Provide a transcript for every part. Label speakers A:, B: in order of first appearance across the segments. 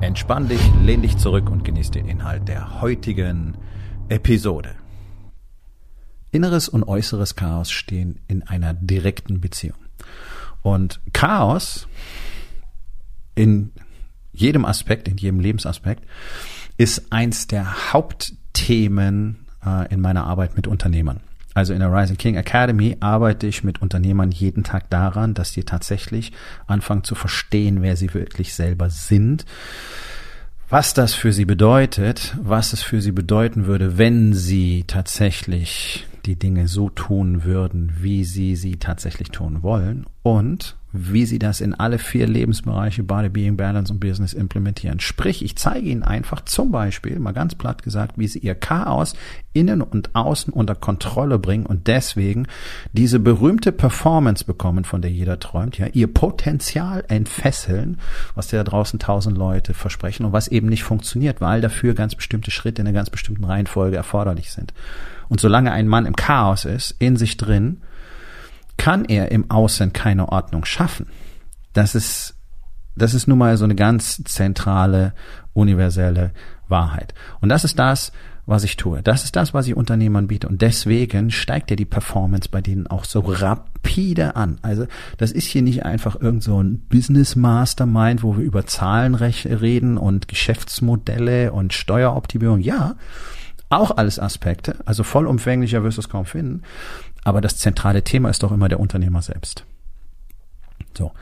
A: Entspann dich, lehn dich zurück und genieß den Inhalt der heutigen Episode. Inneres und äußeres Chaos stehen in einer direkten Beziehung. Und Chaos in jedem Aspekt, in jedem Lebensaspekt, ist eins der Hauptthemen äh, in meiner Arbeit mit Unternehmern. Also in der Rising King Academy arbeite ich mit Unternehmern jeden Tag daran, dass die tatsächlich anfangen zu verstehen, wer sie wirklich selber sind, was das für sie bedeutet, was es für sie bedeuten würde, wenn sie tatsächlich die Dinge so tun würden, wie sie sie tatsächlich tun wollen und wie sie das in alle vier Lebensbereiche Body, Being, Balance und Business implementieren. Sprich, ich zeige ihnen einfach zum Beispiel, mal ganz platt gesagt, wie sie ihr Chaos innen und außen unter Kontrolle bringen und deswegen diese berühmte Performance bekommen, von der jeder träumt, ja, ihr Potenzial entfesseln, was da draußen tausend Leute versprechen und was eben nicht funktioniert, weil dafür ganz bestimmte Schritte in einer ganz bestimmten Reihenfolge erforderlich sind. Und solange ein Mann im Chaos ist, in sich drin, kann er im Außen keine Ordnung schaffen. Das ist, das ist nun mal so eine ganz zentrale, universelle Wahrheit. Und das ist das, was ich tue. Das ist das, was ich Unternehmern biete. Und deswegen steigt ja die Performance bei denen auch so rapide an. Also das ist hier nicht einfach irgend so ein Business Mastermind, wo wir über Zahlen reden und Geschäftsmodelle und Steueroptimierung. Ja, auch alles Aspekte. Also vollumfänglicher wirst du es kaum finden. Aber das zentrale Thema ist doch immer der Unternehmer selbst. So.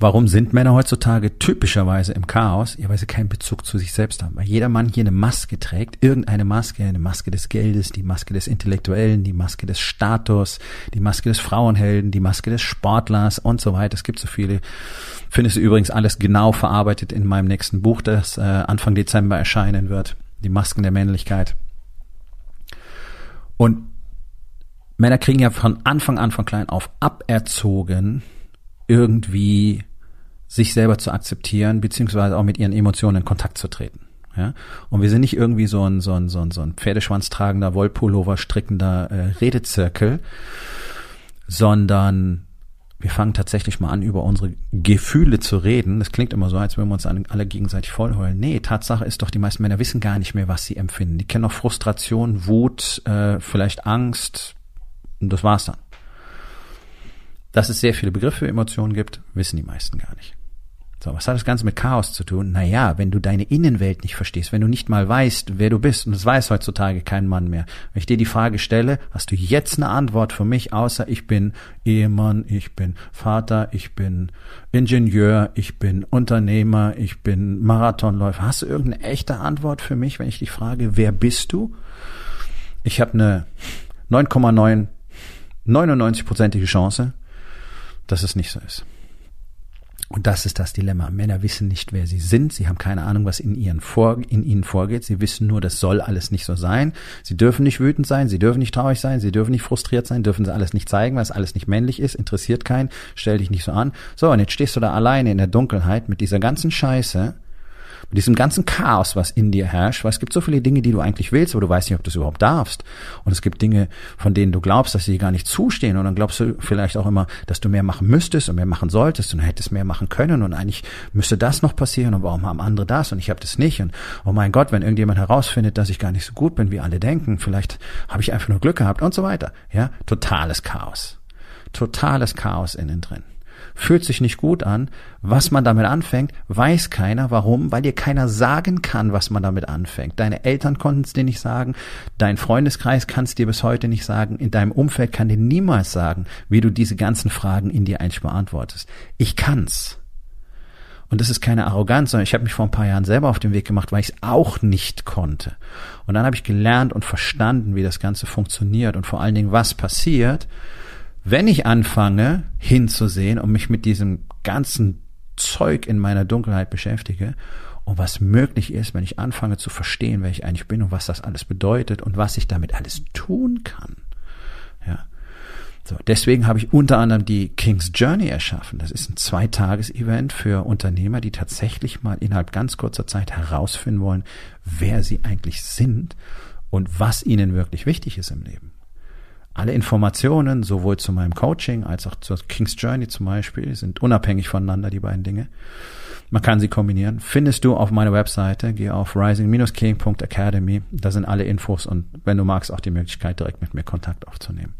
A: Warum sind Männer heutzutage typischerweise im Chaos? Ja, weil sie keinen Bezug zu sich selbst haben. Weil jeder Mann hier eine Maske trägt, irgendeine Maske, eine Maske des Geldes, die Maske des Intellektuellen, die Maske des Status, die Maske des Frauenhelden, die Maske des Sportlers und so weiter. Es gibt so viele. Findest du übrigens alles genau verarbeitet in meinem nächsten Buch, das äh, Anfang Dezember erscheinen wird. Die Masken der Männlichkeit. Und Männer kriegen ja von Anfang an, von klein auf aberzogen, irgendwie sich selber zu akzeptieren, beziehungsweise auch mit ihren Emotionen in Kontakt zu treten. Ja? Und wir sind nicht irgendwie so ein, so ein, so ein, so ein Pferdeschwanz tragender, Wollpullover strickender äh, Redezirkel, sondern wir fangen tatsächlich mal an, über unsere Gefühle zu reden. Das klingt immer so, als würden wir uns alle gegenseitig vollheulen. Nee, Tatsache ist doch, die meisten Männer wissen gar nicht mehr, was sie empfinden. Die kennen auch Frustration, Wut, äh, vielleicht Angst, und das war's dann. Dass es sehr viele Begriffe für Emotionen gibt, wissen die meisten gar nicht. So, was hat das Ganze mit Chaos zu tun? Naja, wenn du deine Innenwelt nicht verstehst, wenn du nicht mal weißt, wer du bist, und das weiß heutzutage kein Mann mehr. Wenn ich dir die Frage stelle, hast du jetzt eine Antwort für mich, außer ich bin Ehemann, ich bin Vater, ich bin Ingenieur, ich bin Unternehmer, ich bin Marathonläufer. Hast du irgendeine echte Antwort für mich, wenn ich dich frage, wer bist du? Ich habe eine 9,9 99-prozentige Chance, dass es nicht so ist. Und das ist das Dilemma. Männer wissen nicht, wer sie sind. Sie haben keine Ahnung, was in, ihren vor, in ihnen vorgeht. Sie wissen nur, das soll alles nicht so sein. Sie dürfen nicht wütend sein. Sie dürfen nicht traurig sein. Sie dürfen nicht frustriert sein. Dürfen sie alles nicht zeigen, weil es alles nicht männlich ist. Interessiert keinen. Stell dich nicht so an. So, und jetzt stehst du da alleine in der Dunkelheit mit dieser ganzen Scheiße mit diesem ganzen Chaos, was in dir herrscht, weil es gibt so viele Dinge, die du eigentlich willst, aber du weißt nicht, ob du es überhaupt darfst. Und es gibt Dinge, von denen du glaubst, dass sie dir gar nicht zustehen. Und dann glaubst du vielleicht auch immer, dass du mehr machen müsstest und mehr machen solltest und hättest mehr machen können. Und eigentlich müsste das noch passieren und warum haben andere das und ich habe das nicht. Und oh mein Gott, wenn irgendjemand herausfindet, dass ich gar nicht so gut bin, wie alle denken, vielleicht habe ich einfach nur Glück gehabt und so weiter. Ja, totales Chaos. Totales Chaos innen drin fühlt sich nicht gut an. Was man damit anfängt, weiß keiner. Warum? Weil dir keiner sagen kann, was man damit anfängt. Deine Eltern konnten es dir nicht sagen, dein Freundeskreis kann es dir bis heute nicht sagen, in deinem Umfeld kann dir niemals sagen, wie du diese ganzen Fragen in dir eigentlich beantwortest. Ich kann's. Und das ist keine Arroganz, sondern ich habe mich vor ein paar Jahren selber auf den Weg gemacht, weil ich es auch nicht konnte. Und dann habe ich gelernt und verstanden, wie das Ganze funktioniert und vor allen Dingen, was passiert, wenn ich anfange hinzusehen und mich mit diesem ganzen Zeug in meiner Dunkelheit beschäftige und was möglich ist, wenn ich anfange zu verstehen, wer ich eigentlich bin und was das alles bedeutet und was ich damit alles tun kann. Ja. So, deswegen habe ich unter anderem die King's Journey erschaffen. Das ist ein Zweitages-Event für Unternehmer, die tatsächlich mal innerhalb ganz kurzer Zeit herausfinden wollen, wer sie eigentlich sind und was ihnen wirklich wichtig ist im Leben. Alle Informationen, sowohl zu meinem Coaching als auch zur King's Journey zum Beispiel, sind unabhängig voneinander, die beiden Dinge. Man kann sie kombinieren. Findest du auf meiner Webseite. Geh auf rising-king.academy. Da sind alle Infos und wenn du magst, auch die Möglichkeit, direkt mit mir Kontakt aufzunehmen.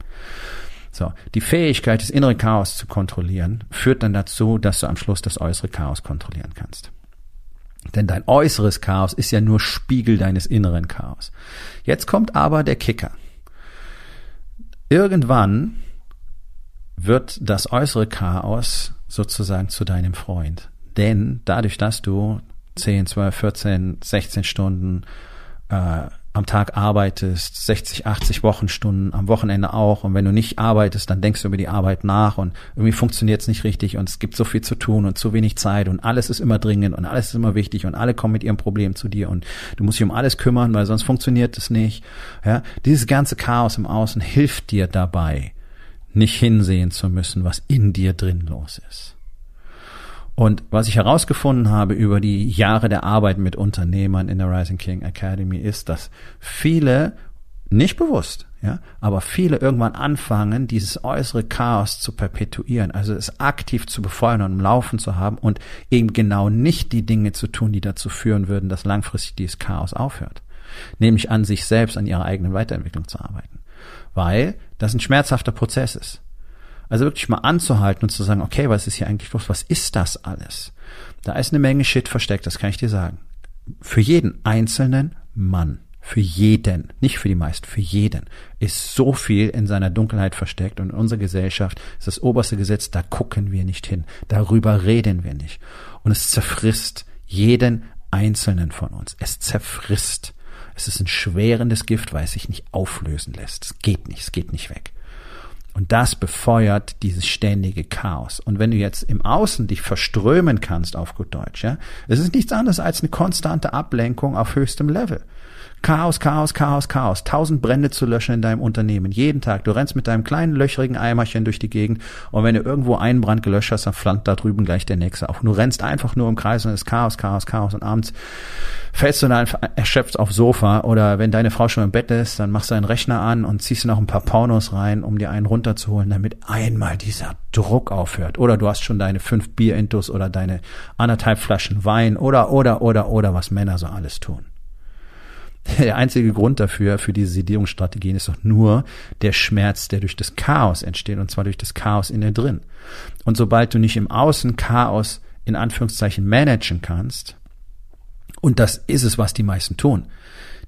A: So, die Fähigkeit, das innere Chaos zu kontrollieren, führt dann dazu, dass du am Schluss das äußere Chaos kontrollieren kannst. Denn dein äußeres Chaos ist ja nur Spiegel deines inneren Chaos. Jetzt kommt aber der Kicker. Irgendwann wird das äußere Chaos sozusagen zu deinem Freund. Denn dadurch, dass du 10, 12, 14, 16 Stunden äh, am Tag arbeitest, 60, 80 Wochenstunden, am Wochenende auch. Und wenn du nicht arbeitest, dann denkst du über die Arbeit nach und irgendwie funktioniert es nicht richtig und es gibt so viel zu tun und zu wenig Zeit und alles ist immer dringend und alles ist immer wichtig und alle kommen mit ihrem Problem zu dir und du musst dich um alles kümmern, weil sonst funktioniert es nicht. Ja, dieses ganze Chaos im Außen hilft dir dabei, nicht hinsehen zu müssen, was in dir drin los ist. Und was ich herausgefunden habe über die Jahre der Arbeit mit Unternehmern in der Rising King Academy ist, dass viele nicht bewusst, ja, aber viele irgendwann anfangen, dieses äußere Chaos zu perpetuieren, also es aktiv zu befeuern und im Laufen zu haben und eben genau nicht die Dinge zu tun, die dazu führen würden, dass langfristig dieses Chaos aufhört. Nämlich an sich selbst, an ihrer eigenen Weiterentwicklung zu arbeiten. Weil das ein schmerzhafter Prozess ist. Also wirklich mal anzuhalten und zu sagen, okay, was ist hier eigentlich los? Was ist das alles? Da ist eine Menge Shit versteckt, das kann ich dir sagen. Für jeden einzelnen Mann, für jeden, nicht für die meisten, für jeden ist so viel in seiner Dunkelheit versteckt und in unserer Gesellschaft ist das oberste Gesetz, da gucken wir nicht hin, darüber reden wir nicht. Und es zerfrisst jeden einzelnen von uns. Es zerfrisst. Es ist ein schwerendes Gift, weil es sich nicht auflösen lässt. Es geht nicht, es geht nicht weg. Und das befeuert dieses ständige Chaos. Und wenn du jetzt im Außen dich verströmen kannst, auf gut Deutsch, ja, es ist nichts anderes als eine konstante Ablenkung auf höchstem Level. Chaos, Chaos, Chaos, Chaos. Tausend Brände zu löschen in deinem Unternehmen. Jeden Tag. Du rennst mit deinem kleinen löchrigen Eimerchen durch die Gegend und wenn du irgendwo einen Brand gelöscht hast, dann flammt da drüben gleich der nächste auf. Und du rennst einfach nur im Kreis und es ist Chaos, Chaos, Chaos und abends fällst du dann erschöpft aufs Sofa oder wenn deine Frau schon im Bett ist, dann machst du einen Rechner an und ziehst noch ein paar Pornos rein, um dir einen runterzuholen, damit einmal dieser Druck aufhört. Oder du hast schon deine fünf Bierintus oder deine anderthalb Flaschen Wein oder, oder, oder, oder was Männer so alles tun. Der einzige Grund dafür, für diese Sedierungsstrategien, ist doch nur der Schmerz, der durch das Chaos entsteht, und zwar durch das Chaos in dir drin. Und sobald du nicht im Außen Chaos in Anführungszeichen managen kannst, und das ist es, was die meisten tun,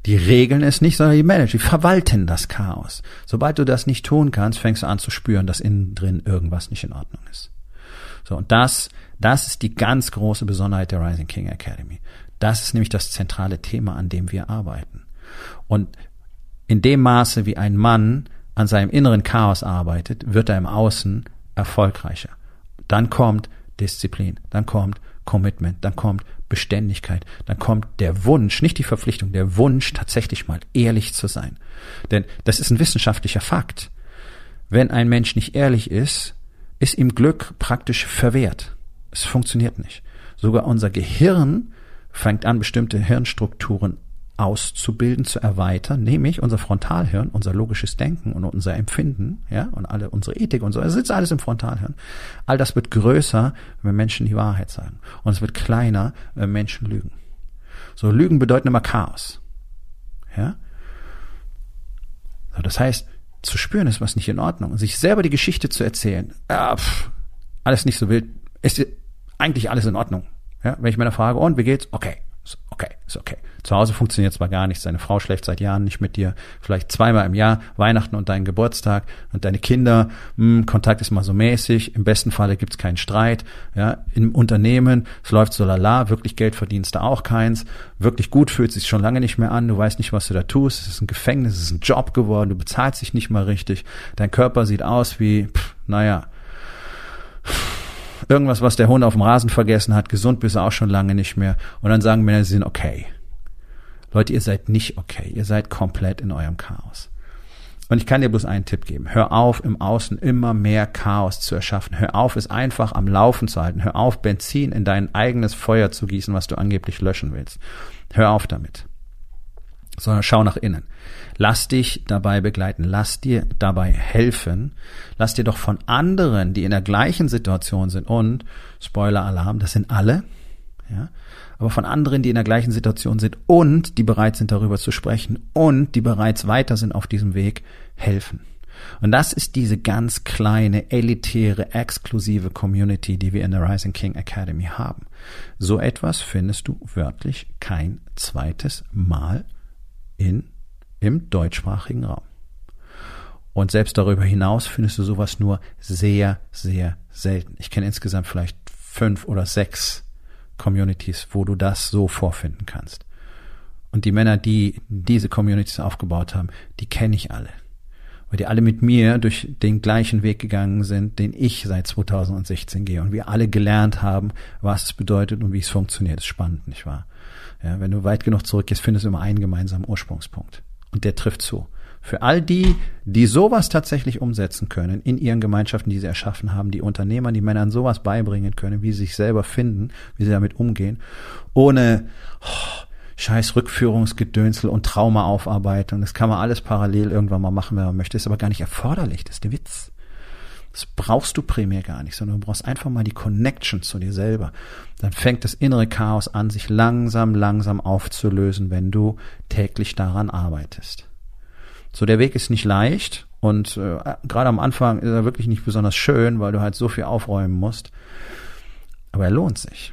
A: die regeln es nicht, sondern die managen, die verwalten das Chaos. Sobald du das nicht tun kannst, fängst du an zu spüren, dass innen drin irgendwas nicht in Ordnung ist. So, und das, das ist die ganz große Besonderheit der Rising King Academy. Das ist nämlich das zentrale Thema, an dem wir arbeiten. Und in dem Maße, wie ein Mann an seinem inneren Chaos arbeitet, wird er im Außen erfolgreicher. Dann kommt Disziplin, dann kommt Commitment, dann kommt Beständigkeit, dann kommt der Wunsch, nicht die Verpflichtung, der Wunsch, tatsächlich mal ehrlich zu sein. Denn das ist ein wissenschaftlicher Fakt. Wenn ein Mensch nicht ehrlich ist, ist ihm Glück praktisch verwehrt. Es funktioniert nicht. Sogar unser Gehirn fängt an, bestimmte Hirnstrukturen auszubilden, zu erweitern, nämlich unser Frontalhirn, unser logisches Denken und unser Empfinden, ja, und alle unsere Ethik und so, es sitzt alles im Frontalhirn. All das wird größer, wenn Menschen die Wahrheit sagen. Und es wird kleiner, wenn Menschen lügen. So, Lügen bedeuten immer Chaos. Ja? So, das heißt, zu spüren ist was nicht in Ordnung. Und sich selber die Geschichte zu erzählen, ah, pff, alles nicht so wild, ist eigentlich alles in Ordnung. Ja, wenn ich meine frage, und wie geht's? Okay, ist okay, ist okay. Zu Hause funktioniert zwar gar nichts, deine Frau schläft seit Jahren nicht mit dir, vielleicht zweimal im Jahr, Weihnachten und deinen Geburtstag und deine Kinder, mh, hm, Kontakt ist mal so mäßig, im besten Falle gibt's keinen Streit, ja, im Unternehmen, es läuft so lala, wirklich Geld verdienst du auch keins, wirklich gut fühlt sich schon lange nicht mehr an, du weißt nicht, was du da tust, es ist ein Gefängnis, es ist ein Job geworden, du bezahlst dich nicht mal richtig, dein Körper sieht aus wie, pff, naja, irgendwas, was der Hund auf dem Rasen vergessen hat, gesund bist du auch schon lange nicht mehr. Und dann sagen Männer, sie sind okay. Leute, ihr seid nicht okay. Ihr seid komplett in eurem Chaos. Und ich kann dir bloß einen Tipp geben. Hör auf, im Außen immer mehr Chaos zu erschaffen. Hör auf, es einfach am Laufen zu halten. Hör auf, Benzin in dein eigenes Feuer zu gießen, was du angeblich löschen willst. Hör auf damit. Sondern schau nach innen. Lass dich dabei begleiten. Lass dir dabei helfen. Lass dir doch von anderen, die in der gleichen Situation sind und Spoiler Alarm, das sind alle. Ja, aber von anderen, die in der gleichen Situation sind und die bereit sind, darüber zu sprechen und die bereits weiter sind auf diesem Weg, helfen. Und das ist diese ganz kleine, elitäre, exklusive Community, die wir in der Rising King Academy haben. So etwas findest du wörtlich kein zweites Mal in, im deutschsprachigen Raum. Und selbst darüber hinaus findest du sowas nur sehr, sehr selten. Ich kenne insgesamt vielleicht fünf oder sechs Communities, wo du das so vorfinden kannst. Und die Männer, die diese Communities aufgebaut haben, die kenne ich alle. Weil die alle mit mir durch den gleichen Weg gegangen sind, den ich seit 2016 gehe. Und wir alle gelernt haben, was es bedeutet und wie es funktioniert. Das ist spannend, nicht wahr? Ja, wenn du weit genug zurückgehst, findest du immer einen gemeinsamen Ursprungspunkt. Und der trifft zu. Für all die, die sowas tatsächlich umsetzen können in ihren Gemeinschaften, die sie erschaffen haben, die Unternehmer, die Männern sowas beibringen können, wie sie sich selber finden, wie sie damit umgehen, ohne oh, scheiß Rückführungsgedönsel und Traumaaufarbeitung. Das kann man alles parallel irgendwann mal machen, wenn man möchte. ist aber gar nicht erforderlich. Das ist der Witz. Das brauchst du primär gar nicht, sondern du brauchst einfach mal die Connection zu dir selber. Dann fängt das innere Chaos an, sich langsam, langsam aufzulösen, wenn du täglich daran arbeitest. So, der Weg ist nicht leicht und äh, gerade am Anfang ist er wirklich nicht besonders schön, weil du halt so viel aufräumen musst. Aber er lohnt sich.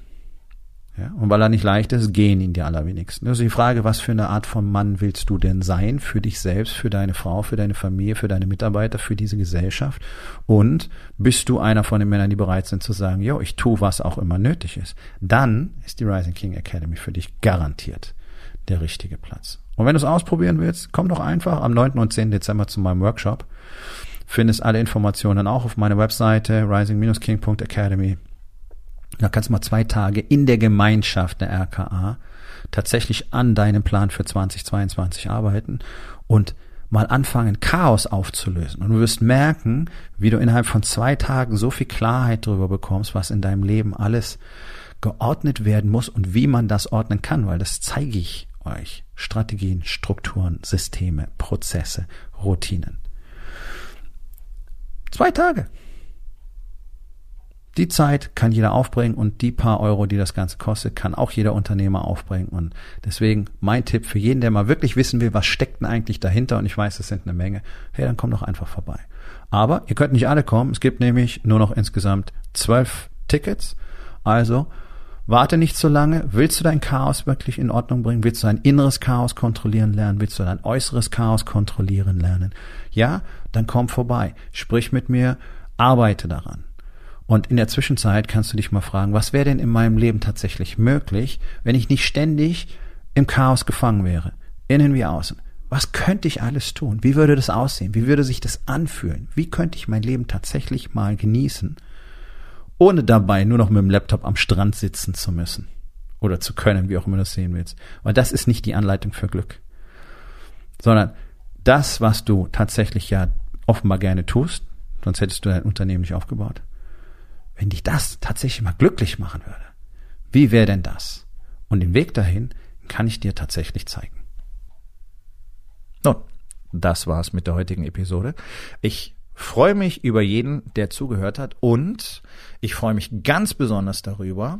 A: Ja, und weil er nicht leicht ist, gehen ihn die allerwenigsten. Also die Frage, was für eine Art von Mann willst du denn sein für dich selbst, für deine Frau, für deine Familie, für deine Mitarbeiter, für diese Gesellschaft? Und bist du einer von den Männern, die bereit sind zu sagen, jo, ich tue, was auch immer nötig ist? Dann ist die Rising King Academy für dich garantiert der richtige Platz. Und wenn du es ausprobieren willst, komm doch einfach am 9. und 10. Dezember zu meinem Workshop. Findest alle Informationen auch auf meiner Webseite rising-king.academy. Da kannst du mal zwei Tage in der Gemeinschaft der RKA tatsächlich an deinem Plan für 2022 arbeiten und mal anfangen, Chaos aufzulösen. Und du wirst merken, wie du innerhalb von zwei Tagen so viel Klarheit darüber bekommst, was in deinem Leben alles geordnet werden muss und wie man das ordnen kann, weil das zeige ich euch. Strategien, Strukturen, Systeme, Prozesse, Routinen. Zwei Tage. Die Zeit kann jeder aufbringen und die paar Euro, die das Ganze kostet, kann auch jeder Unternehmer aufbringen. Und deswegen mein Tipp für jeden, der mal wirklich wissen will, was steckt denn eigentlich dahinter, und ich weiß, es sind eine Menge, hey, dann komm doch einfach vorbei. Aber ihr könnt nicht alle kommen. Es gibt nämlich nur noch insgesamt zwölf Tickets. Also Warte nicht so lange. Willst du dein Chaos wirklich in Ordnung bringen? Willst du dein inneres Chaos kontrollieren lernen? Willst du dein äußeres Chaos kontrollieren lernen? Ja, dann komm vorbei. Sprich mit mir. Arbeite daran. Und in der Zwischenzeit kannst du dich mal fragen, was wäre denn in meinem Leben tatsächlich möglich, wenn ich nicht ständig im Chaos gefangen wäre? Innen wie außen. Was könnte ich alles tun? Wie würde das aussehen? Wie würde sich das anfühlen? Wie könnte ich mein Leben tatsächlich mal genießen? ohne dabei nur noch mit dem Laptop am Strand sitzen zu müssen oder zu können, wie auch immer du das sehen willst. Weil das ist nicht die Anleitung für Glück, sondern das, was du tatsächlich ja offenbar gerne tust, sonst hättest du dein Unternehmen nicht aufgebaut. Wenn dich das tatsächlich mal glücklich machen würde, wie wäre denn das? Und den Weg dahin kann ich dir tatsächlich zeigen. Nun, das war's mit der heutigen Episode. Ich freue mich über jeden, der zugehört hat und ich freue mich ganz besonders darüber,